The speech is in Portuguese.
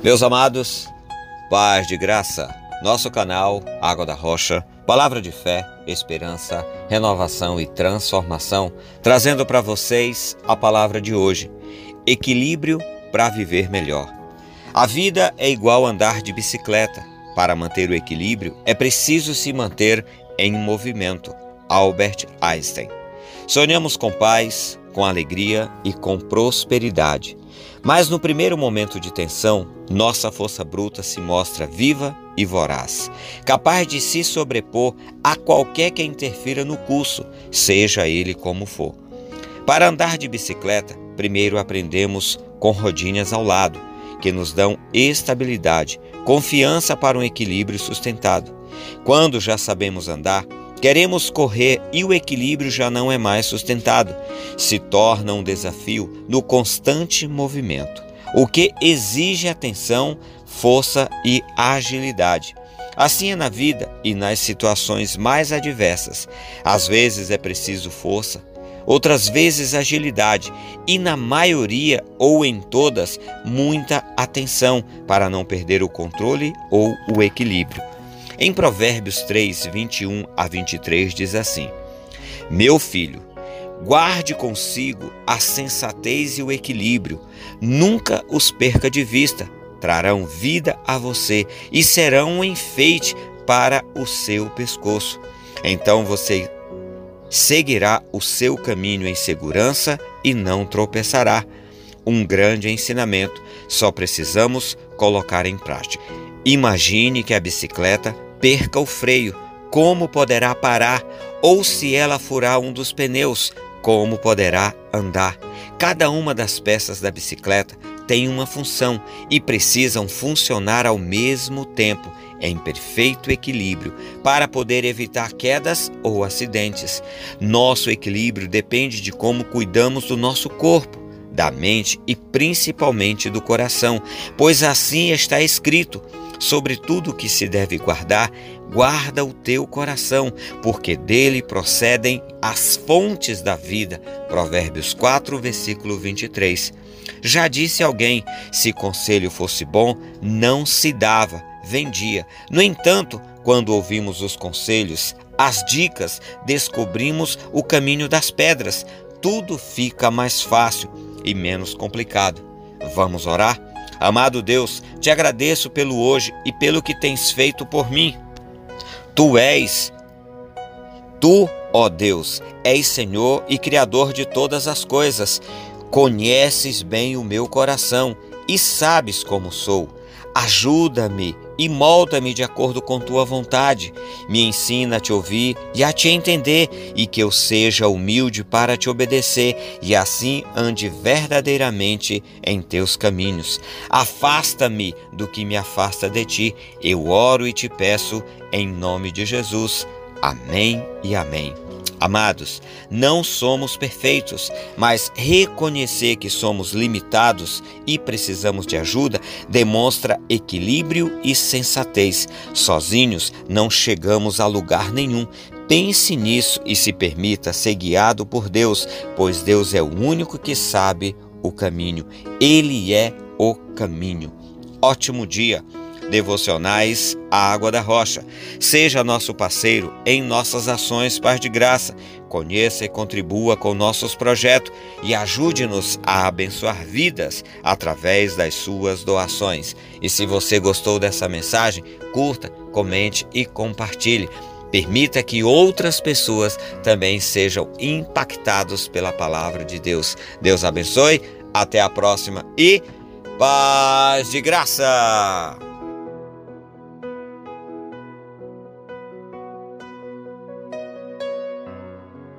Meus amados, paz de graça, nosso canal Água da Rocha, palavra de fé, esperança, renovação e transformação, trazendo para vocês a palavra de hoje: equilíbrio para viver melhor. A vida é igual andar de bicicleta. Para manter o equilíbrio, é preciso se manter em movimento. Albert Einstein. Sonhamos com paz, com alegria e com prosperidade. Mas no primeiro momento de tensão, nossa força bruta se mostra viva e voraz, capaz de se sobrepor a qualquer que interfira no curso, seja ele como for. Para andar de bicicleta, primeiro aprendemos com rodinhas ao lado, que nos dão estabilidade, confiança para um equilíbrio sustentado. Quando já sabemos andar, Queremos correr e o equilíbrio já não é mais sustentado. Se torna um desafio no constante movimento, o que exige atenção, força e agilidade. Assim é na vida e nas situações mais adversas. Às vezes é preciso força, outras vezes agilidade e, na maioria ou em todas, muita atenção para não perder o controle ou o equilíbrio. Em Provérbios 3, 21 a 23 diz assim: Meu filho, guarde consigo a sensatez e o equilíbrio, nunca os perca de vista, trarão vida a você e serão um enfeite para o seu pescoço. Então você seguirá o seu caminho em segurança e não tropeçará. Um grande ensinamento, só precisamos colocar em prática. Imagine que a bicicleta perca o freio, como poderá parar? Ou se ela furar um dos pneus, como poderá andar? Cada uma das peças da bicicleta tem uma função e precisam funcionar ao mesmo tempo, em perfeito equilíbrio, para poder evitar quedas ou acidentes. Nosso equilíbrio depende de como cuidamos do nosso corpo da mente e principalmente do coração, pois assim está escrito: sobre tudo que se deve guardar, guarda o teu coração, porque dele procedem as fontes da vida. Provérbios 4, versículo 23. Já disse alguém: se conselho fosse bom, não se dava, vendia. No entanto, quando ouvimos os conselhos, as dicas, descobrimos o caminho das pedras. Tudo fica mais fácil e menos complicado. Vamos orar? Amado Deus, te agradeço pelo hoje e pelo que tens feito por mim. Tu és, tu, ó Deus, és Senhor e Criador de todas as coisas. Conheces bem o meu coração e sabes como sou. Ajuda-me e molda-me de acordo com tua vontade. Me ensina a te ouvir e a te entender, e que eu seja humilde para te obedecer, e assim ande verdadeiramente em teus caminhos. Afasta-me do que me afasta de ti. Eu oro e te peço em nome de Jesus. Amém e amém. Amados, não somos perfeitos, mas reconhecer que somos limitados e precisamos de ajuda demonstra equilíbrio e sensatez. Sozinhos não chegamos a lugar nenhum. Pense nisso e se permita ser guiado por Deus, pois Deus é o único que sabe o caminho. Ele é o caminho. Ótimo dia! Devocionais Água da Rocha. Seja nosso parceiro em nossas ações Paz de Graça. Conheça e contribua com nossos projetos e ajude-nos a abençoar vidas através das suas doações. E se você gostou dessa mensagem, curta, comente e compartilhe. Permita que outras pessoas também sejam impactados pela palavra de Deus. Deus abençoe, até a próxima e paz de graça!